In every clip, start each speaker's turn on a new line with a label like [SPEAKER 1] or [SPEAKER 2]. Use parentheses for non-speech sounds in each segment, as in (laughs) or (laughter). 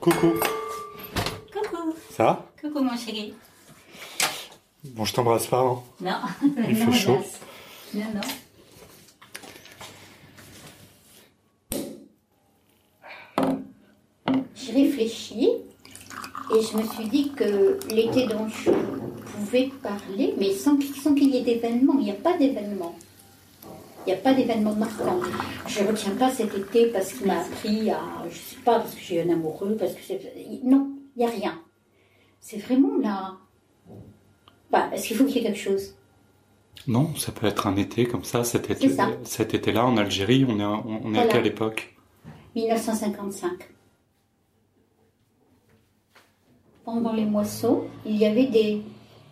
[SPEAKER 1] Coucou.
[SPEAKER 2] Coucou.
[SPEAKER 1] Ça va?
[SPEAKER 2] Coucou mon chéri.
[SPEAKER 1] Bon, je t'embrasse pas, hein
[SPEAKER 2] Non.
[SPEAKER 1] Il (laughs) fait
[SPEAKER 2] non,
[SPEAKER 1] chaud.
[SPEAKER 2] Non, non.
[SPEAKER 3] J'ai réfléchi et je me suis dit que l'été dont je pouvais parler, mais sans, sans qu'il y ait d'événement, il n'y a pas d'événement. Il n'y a pas d'événement marquant. Je ne retiens pas cet été parce qu'il m'a appris à, je sais pas, parce que j'ai un amoureux, parce que c'est... Non, il n'y a rien. C'est vraiment là. Bah, est-ce qu'il faut qu'il y ait quelque chose?
[SPEAKER 1] Non, ça peut être un été comme ça. Cet été,
[SPEAKER 3] C'est ça.
[SPEAKER 1] cet été-là, en Algérie, on est, à- on on est à
[SPEAKER 3] Voilà.
[SPEAKER 1] quelle époque?
[SPEAKER 3] 1955. Pendant les moissons, il y avait des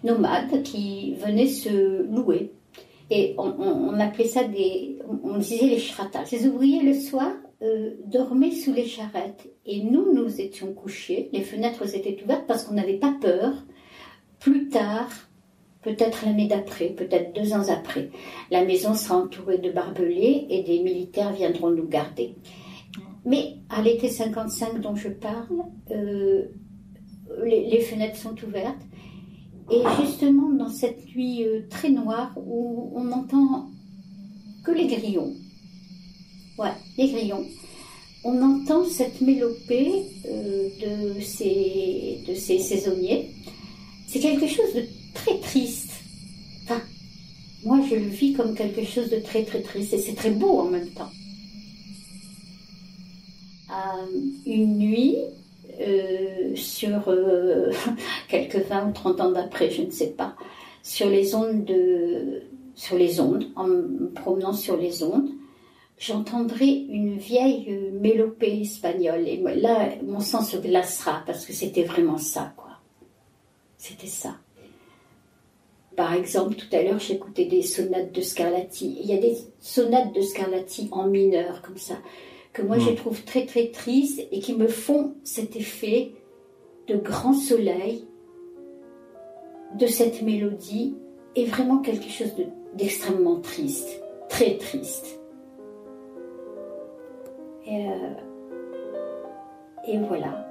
[SPEAKER 3] nomades qui venaient se louer. Et on, appelait ça des. On disait les chratas. Ces ouvriers, le soir, euh, dormaient sous les charrettes. Et nous, nous étions couchés. Les fenêtres étaient ouvertes parce qu'on n'avait pas peur. Plus tard, peut-être l'année d'après, peut-être deux ans après, la maison sera entourée de barbelés et des militaires viendront nous garder. Mais à l'été 55 dont je parle, euh, les fenêtres sont ouvertes. Et justement, dans cette nuit euh, très noire où on n'entend que les grillons, ouais, les grillons, on entend cette mélopée euh, de, ces, saisonniers. C'est quelque chose de très triste. Enfin, moi, je le vis comme quelque chose de très très triste et c'est très beau en même temps. Euh, une nuit, sur euh, (laughs) quelques 20 ou 30 ans d'après, je ne sais pas, sur les ondes de, sur les ondes, en me promenant sur les ondes, j'entendrai une vieille mélopée espagnole. Et là, mon sang se glacera parce que c'était vraiment ça, quoi. C'était ça. Par exemple, tout à l'heure, j'écoutais des sonates de Scarlatti. Il y a des sonates de Scarlatti en mineur, comme ça, que moi je trouve très très tristes et qui me font cet effet de grand soleil, de cette mélodie, et vraiment quelque chose de- d'extrêmement triste, très triste. Et, euh, et voilà.